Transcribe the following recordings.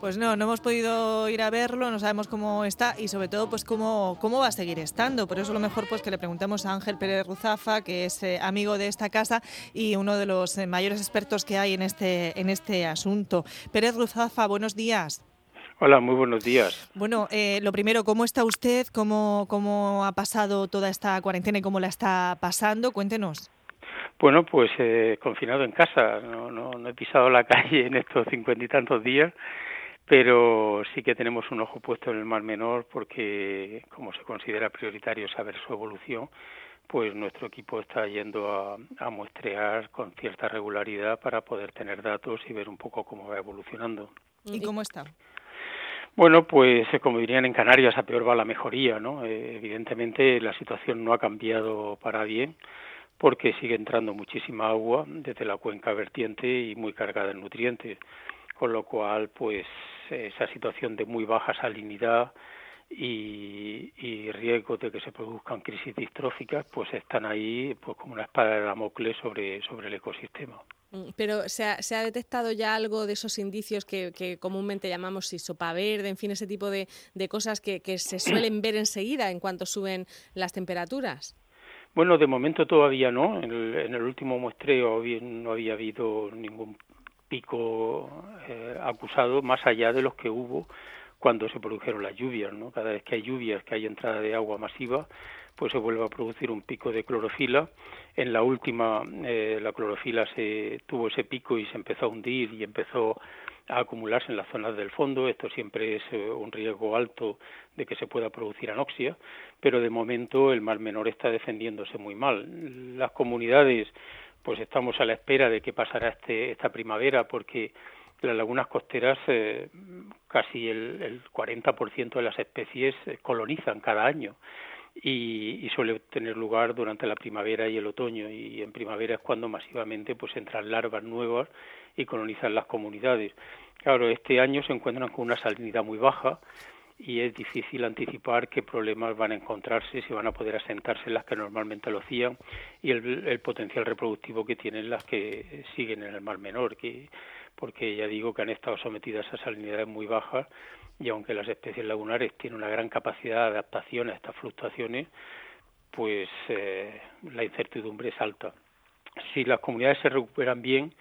Pues no, no hemos podido ir a verlo, no sabemos cómo está y sobre todo pues cómo, cómo va a seguir estando. Por eso lo mejor pues que le preguntamos a Ángel Pérez Ruzafa, que es eh, amigo de esta casa y uno de los eh, mayores expertos que hay en este, en este asunto. Pérez Ruzafa, buenos días. Hola, muy buenos días. Bueno, eh, lo primero, ¿cómo está usted? ¿Cómo, ¿Cómo ha pasado toda esta cuarentena y cómo la está pasando? Cuéntenos. Bueno, pues confinado en casa, no, no, no he pisado la calle en estos cincuenta y tantos días pero sí que tenemos un ojo puesto en el Mar Menor porque, como se considera prioritario saber su evolución, pues nuestro equipo está yendo a, a, muestrear con cierta regularidad para poder tener datos y ver un poco cómo va evolucionando. ¿Y cómo está? Bueno, pues como dirían en Canarias, a peor va la mejoría, ¿no? Eh, evidentemente la situación no ha cambiado para bien porque sigue entrando muchísima agua desde la cuenca vertiente y muy cargada en nutrientes con lo cual pues esa situación de muy baja salinidad y, y riesgos de que se produzcan crisis distróficas pues están ahí pues como una espada de Damocles sobre, sobre el ecosistema. Mm, pero ¿se ha, ¿se ha detectado ya algo de esos indicios que, que comúnmente llamamos sopa verde, en fin, ese tipo de, de cosas que, que se suelen ver enseguida en cuanto suben las temperaturas? Bueno, de momento todavía no. En el, en el último muestreo no había habido ningún pico eh, acusado más allá de los que hubo cuando se produjeron las lluvias, ¿no? Cada vez que hay lluvias, que hay entrada de agua masiva, pues se vuelve a producir un pico de clorofila. En la última, eh, la clorofila se tuvo ese pico y se empezó a hundir y empezó a acumularse en las zonas del fondo. Esto siempre es eh, un riesgo alto de que se pueda producir anoxia, pero de momento el mar menor está defendiéndose muy mal. Las comunidades pues estamos a la espera de qué pasará este, esta primavera porque las lagunas costeras eh, casi el, el 40% de las especies eh, colonizan cada año y, y, suele tener lugar durante la primavera y el otoño y en primavera es cuando masivamente pues entran larvas nuevas y colonizan las comunidades. Claro, este año se encuentran con una salinidad muy baja y es difícil anticipar qué problemas van a encontrarse, si van a poder asentarse las que normalmente lo hacían y el, potencial reproductivo que tienen las que siguen en el Mar Menor, que, porque ya digo que han estado sometidas a salinidades muy bajas y aunque las especies lagunares tienen una gran capacidad de adaptación a estas fluctuaciones, pues eh, la incertidumbre es alta. Si las comunidades se recuperan bien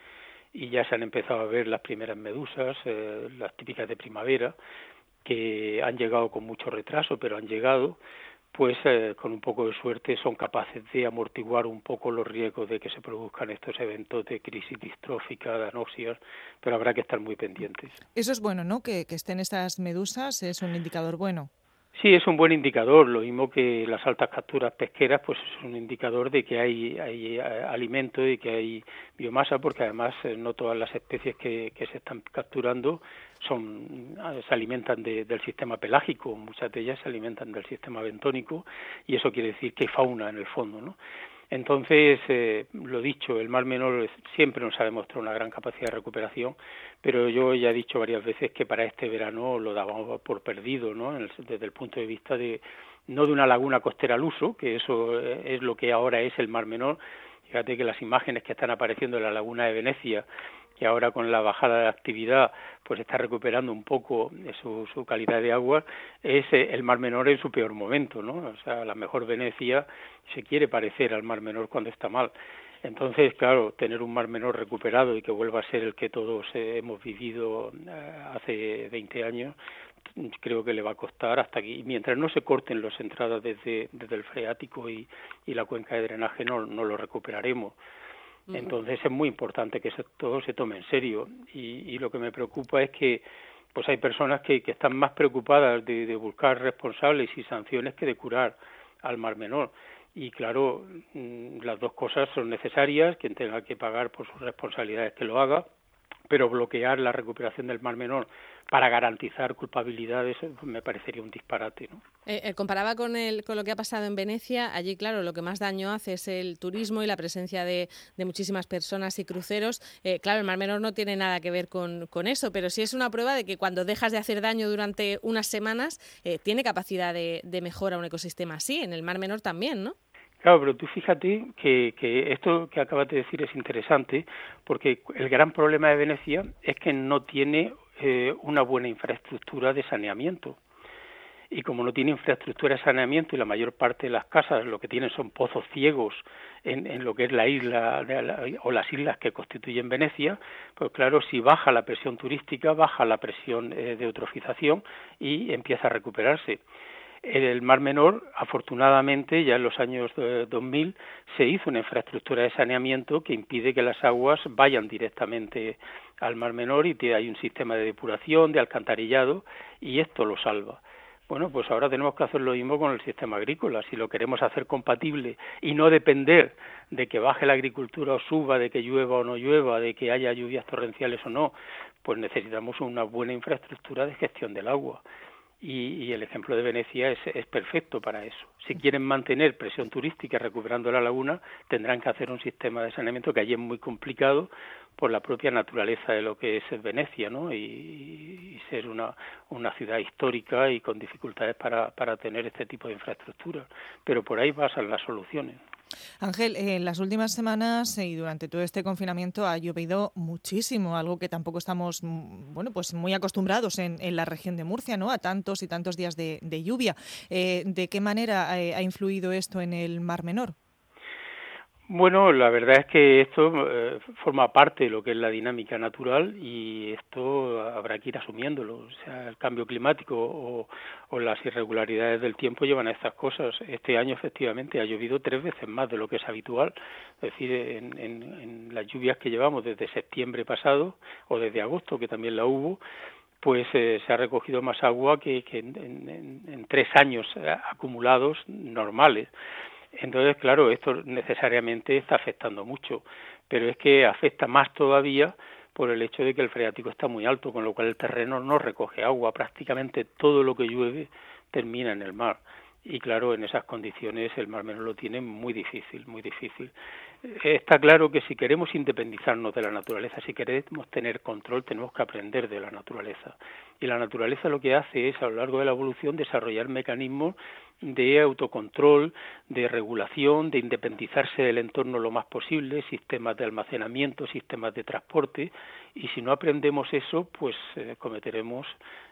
y ya se han empezado a ver las primeras medusas, eh, las típicas de primavera, que han llegado con mucho retraso, pero han llegado, pues eh, con un poco de suerte son capaces de amortiguar un poco los riesgos de que se produzcan estos eventos de crisis distrófica, de anoxias, pero habrá que estar muy pendientes. Eso es bueno, ¿no? Que, que estén estas medusas es un indicador bueno. Sí, es un buen indicador, lo mismo que las altas capturas pesqueras, pues es un indicador de que hay, hay eh, alimento y que hay biomasa, porque además eh, no todas las especies que, que se están capturando son eh, se alimentan de, del sistema pelágico, muchas de ellas se alimentan del sistema bentónico y eso quiere decir que fauna en el fondo, ¿no? Entonces, eh, lo dicho, el Mar Menor siempre nos ha demostrado una gran capacidad de recuperación, pero yo ya he dicho varias veces que para este verano lo dábamos por perdido, ¿no? desde el punto de vista de no de una laguna costera al uso, que eso eh, es lo que ahora es el Mar Menor. Fíjate que las imágenes que están apareciendo en la laguna de Venecia que ahora con la bajada de actividad pues está recuperando un poco su, su calidad de agua, es eh, el Mar Menor en su peor momento, ¿no? O sea, la mejor Venecia se quiere parecer al Mar Menor cuando está mal. Entonces, claro, tener un Mar Menor recuperado y que vuelva a ser el que todos eh, hemos vivido eh, hace 20 años, creo que le va a costar hasta aquí. Mientras no se corten las entradas desde, desde el freático y, y la cuenca de drenaje, no, no lo recuperaremos. Entonces es muy importante que todo se tome en serio y, y, lo que me preocupa es que pues hay personas que, que están más preocupadas de, de, buscar responsables y sanciones que de curar al mar menor. Y claro, mm, las dos cosas son necesarias, quien tenga que pagar por sus responsabilidades que lo haga, pero bloquear la recuperación del mar menor para garantizar culpabilidades pues, me parecería un disparate. ¿no? Eh, eh, comparaba con, el, con lo que ha pasado en Venecia, allí claro, lo que más daño hace es el turismo y la presencia de, de muchísimas personas y cruceros. Eh, claro, el Mar Menor no tiene nada que ver con, con, eso, pero sí es una prueba de que cuando dejas de hacer daño durante unas semanas, eh, tiene capacidad de, de mejora un ecosistema así, en el Mar Menor también, ¿no? Claro, pero tú fíjate que, que esto que acabas de decir es interesante porque el gran problema de Venecia es que no tiene eh, una buena infraestructura de saneamiento y como no tiene infraestructura de saneamiento y la mayor parte de las casas lo que tienen son pozos ciegos en, lo que es la isla o las islas que constituyen Venecia, pues claro, si baja la presión turística, baja la presión eh, de eutrofización y empieza a recuperarse. El Mar Menor, afortunadamente, ya en los años 2000 se hizo una infraestructura de saneamiento que impide que las aguas vayan directamente al Mar Menor y hay un sistema de depuración, de alcantarillado y esto lo salva. Bueno, pues ahora tenemos que hacer lo mismo con el sistema agrícola. Si lo queremos hacer compatible y no depender de que baje la agricultura o suba, de que llueva o no llueva, de que haya lluvias torrenciales o no, pues necesitamos una buena infraestructura de gestión del agua. Y, el ejemplo de Venecia es, perfecto para eso. Si quieren mantener presión turística recuperando la laguna, tendrán que hacer un sistema de saneamiento que allí es muy complicado por la propia naturaleza de lo que es Venecia, ¿no? Y, ser una, una ciudad histórica y con dificultades para, para tener este tipo de infraestructura. Pero por ahí pasan las soluciones. Ángel, en las últimas semanas y durante todo este confinamiento ha llovido muchísimo, algo que tampoco estamos mm, bueno, pues muy acostumbrados en, la región de Murcia, ¿no? A tantos y tantos días de, lluvia. Eh, ¿De qué manera eh, ha influido esto en el Mar Menor? Bueno, la verdad es que esto eh, forma parte de lo que es la dinámica natural y esto habrá que ir asumiéndolo. O sea, el cambio climático o, las irregularidades del tiempo llevan a estas cosas. Este año efectivamente ha llovido tres veces más de lo que es habitual. Es decir, en, las lluvias que llevamos desde septiembre pasado o desde agosto, que también la hubo, pues eh, se ha recogido más agua que, en tres años eh, acumulados normales. Entonces, claro, esto necesariamente está afectando mucho, pero es que afecta más todavía por el hecho de que el freático está muy alto, con lo cual el terreno no recoge agua, prácticamente todo lo que llueve termina en el mar. Y claro, en esas condiciones el Mar Menor lo tiene muy difícil, muy difícil. Está claro que si queremos independizarnos de la naturaleza, si queremos tener control, tenemos que aprender de la naturaleza. Y la naturaleza lo que hace es, a lo largo de la evolución, desarrollar mecanismos de autocontrol, de regulación, de independizarse del entorno lo más posible, sistemas de almacenamiento, sistemas de transporte, y si no aprendemos eso, pues eh, cometeremos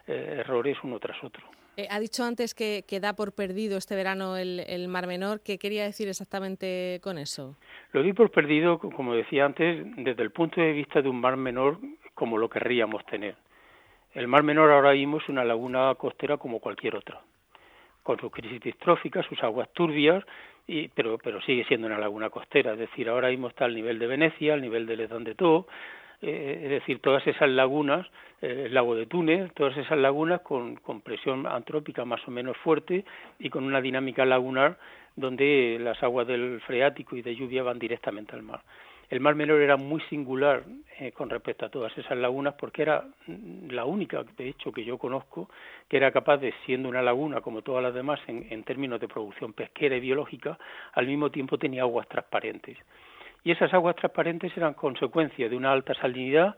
eh, errores uno tras otro. Eh, ha dicho antes que, da por perdido este verano el, el, Mar Menor. ¿Qué quería decir exactamente con eso? Lo di por perdido, como decía antes, desde el punto de vista de un Mar Menor como lo querríamos tener. El Mar Menor ahora mismo es una laguna costera como cualquier otra con sus crisis distróficas, sus aguas turbias, y, pero, pero sigue siendo una laguna costera. Es decir, ahora mismo está al nivel de Venecia, al nivel de Les de eh, es decir, todas esas lagunas, eh, el lago de Túnez, todas esas lagunas con, con presión antrópica más o menos fuerte y con una dinámica lagunar donde las aguas del freático y de lluvia van directamente al mar. El Mar Menor era muy singular eh, con respecto a todas esas lagunas porque era la única, de hecho, que yo conozco que era capaz de, siendo una laguna como todas las demás en, en términos de producción pesquera y biológica, al mismo tiempo tenía aguas transparentes. Y esas aguas transparentes eran consecuencia de una alta salinidad,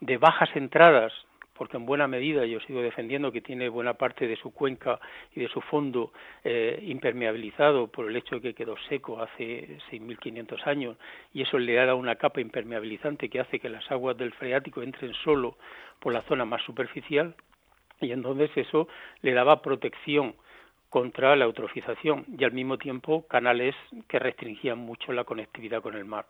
de bajas entradas porque en buena medida yo sigo defendiendo que tiene buena parte de su cuenca y de su fondo eh, impermeabilizado por el hecho de que quedó seco hace 6.500 años y eso le da una capa impermeabilizante que hace que las aguas del freático entren solo por la zona más superficial y entonces eso le daba protección contra la eutrofización y al mismo tiempo canales que restringían mucho la conectividad con el mar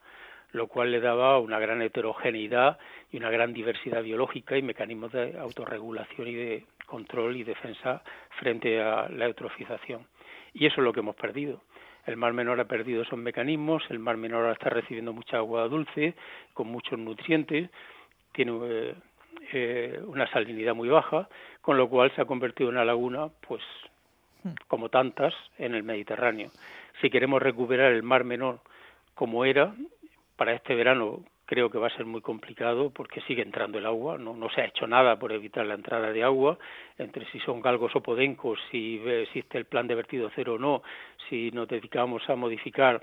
lo cual le daba una gran heterogeneidad y una gran diversidad biológica y mecanismos de autorregulación y de control y defensa frente a la eutrofización. Y eso es lo que hemos perdido. El Mar Menor ha perdido esos mecanismos, el Mar Menor ahora está recibiendo mucha agua dulce, con muchos nutrientes, tiene eh, eh, una salinidad muy baja, con lo cual se ha convertido en una laguna, pues hmm. como tantas, en el Mediterráneo. Si queremos recuperar el Mar Menor como era, para este verano creo que va a ser muy complicado porque sigue entrando el agua, no, no se ha hecho nada por evitar la entrada de agua, entre si son galgos o podencos, si existe el plan de vertido cero o no, si nos dedicamos a modificar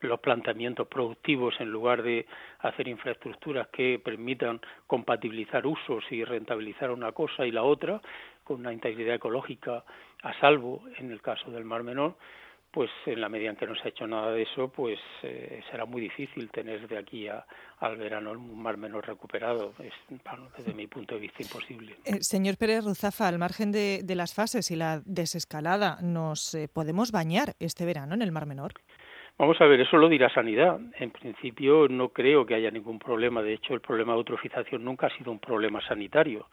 los planteamientos productivos en lugar de hacer infraestructuras que permitan compatibilizar usos y rentabilizar una cosa y la otra con una integridad ecológica a salvo en el caso del Mar Menor, pues en la medida en que no se ha hecho nada de eso, pues eh, será muy difícil tener de aquí a, al verano un mar menos recuperado. Es, desde mi punto de vista, imposible. Eh, señor Pérez Ruzafa, al margen de, las fases y la desescalada, ¿nos eh, podemos bañar este verano en el Mar Menor? Vamos a ver, eso lo dirá Sanidad. En principio no creo que haya ningún problema. De hecho, el problema de eutrofización nunca ha sido un problema sanitario.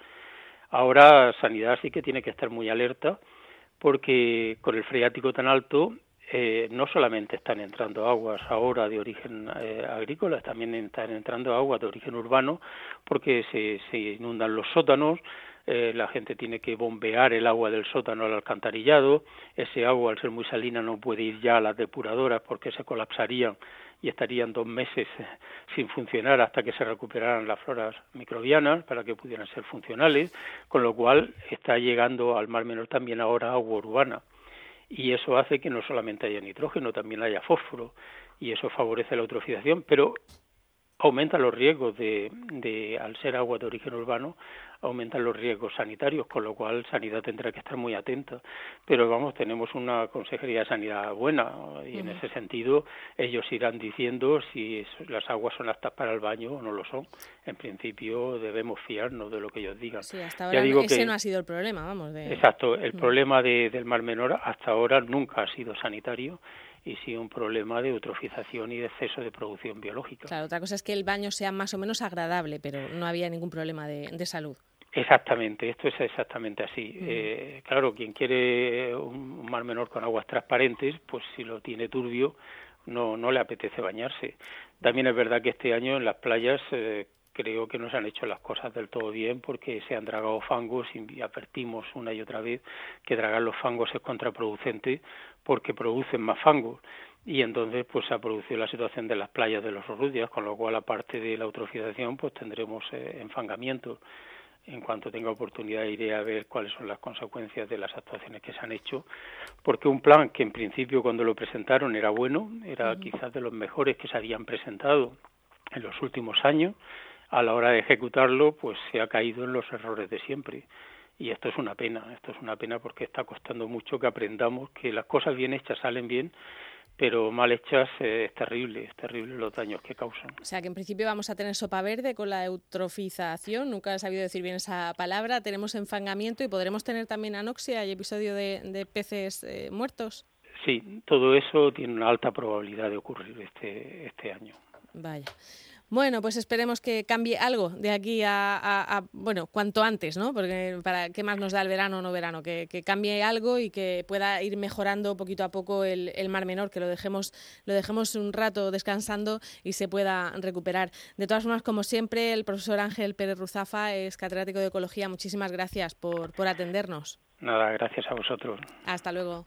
Ahora Sanidad sí que tiene que estar muy alerta porque con el freático tan alto eh, no solamente están entrando aguas ahora de origen eh, agrícola, también están entrando aguas de origen urbano porque se, se inundan los sótanos, eh, la gente tiene que bombear el agua del sótano al alcantarillado, ese agua al ser muy salina no puede ir ya a las depuradoras porque se colapsarían y estarían dos meses sin funcionar hasta que se recuperaran las floras microbianas para que pudieran ser funcionales, con lo cual está llegando al Mar Menor también ahora agua urbana y eso hace que no solamente haya nitrógeno, también haya fósforo y eso favorece la eutrofización, pero aumenta los riesgos de, de, al ser agua de origen urbano, aumentan los riesgos sanitarios, con lo cual Sanidad tendrá que estar muy atenta. Pero vamos, tenemos una Consejería de Sanidad buena y en ese sentido ellos irán diciendo si las aguas son aptas para el baño o no lo son. En principio debemos fiarnos de lo que ellos digan. Sí, hasta ahora ese no ha sido el problema, vamos. De... Exacto, el problema de, del Mar Menor hasta ahora nunca ha sido sanitario y sí un problema de eutrofización y de exceso de producción biológica. Claro, otra cosa es que el baño sea más o menos agradable, pero no había ningún problema de, de salud. Exactamente, esto es exactamente así. Eh, claro, quien quiere un mar menor con aguas transparentes, pues si lo tiene turbio, no, no le apetece bañarse. También es verdad que este año en las playas eh, creo que no se han hecho las cosas del todo bien porque se han dragado fangos y advertimos una y otra vez que dragar los fangos es contraproducente porque producen más fangos. Y entonces pues se ha producido la situación de las playas de los Orrudias, con lo cual aparte de la eutrofización pues tendremos eh, enfangamientos en cuanto tenga oportunidad iré a ver cuáles son las consecuencias de las actuaciones que se han hecho, porque un plan que en principio cuando lo presentaron era bueno, era quizás de los mejores que se habían presentado en los últimos años, a la hora de ejecutarlo pues se ha caído en los errores de siempre. Y esto es una pena, esto es una pena porque está costando mucho que aprendamos que las cosas bien hechas salen bien pero mal hechas eh, es terrible, es terrible los daños que causan. O sea que en principio vamos a tener sopa verde con la eutrofización, nunca he sabido decir bien esa palabra, tenemos enfangamiento y podremos tener también anoxia y episodio de, peces eh, muertos. Sí, todo eso tiene una alta probabilidad de ocurrir este, este año. Vaya. Bueno, pues esperemos que cambie algo de aquí a, bueno, cuanto antes, ¿no? Porque para qué más nos da el verano o no verano, que, cambie algo y que pueda ir mejorando poquito a poco el, Mar Menor, que lo dejemos, lo dejemos un rato descansando y se pueda recuperar. De todas formas, como siempre, el profesor Ángel Pérez Ruzafa es catedrático de Ecología. Muchísimas gracias por, por atendernos. Nada, gracias a vosotros. Hasta luego.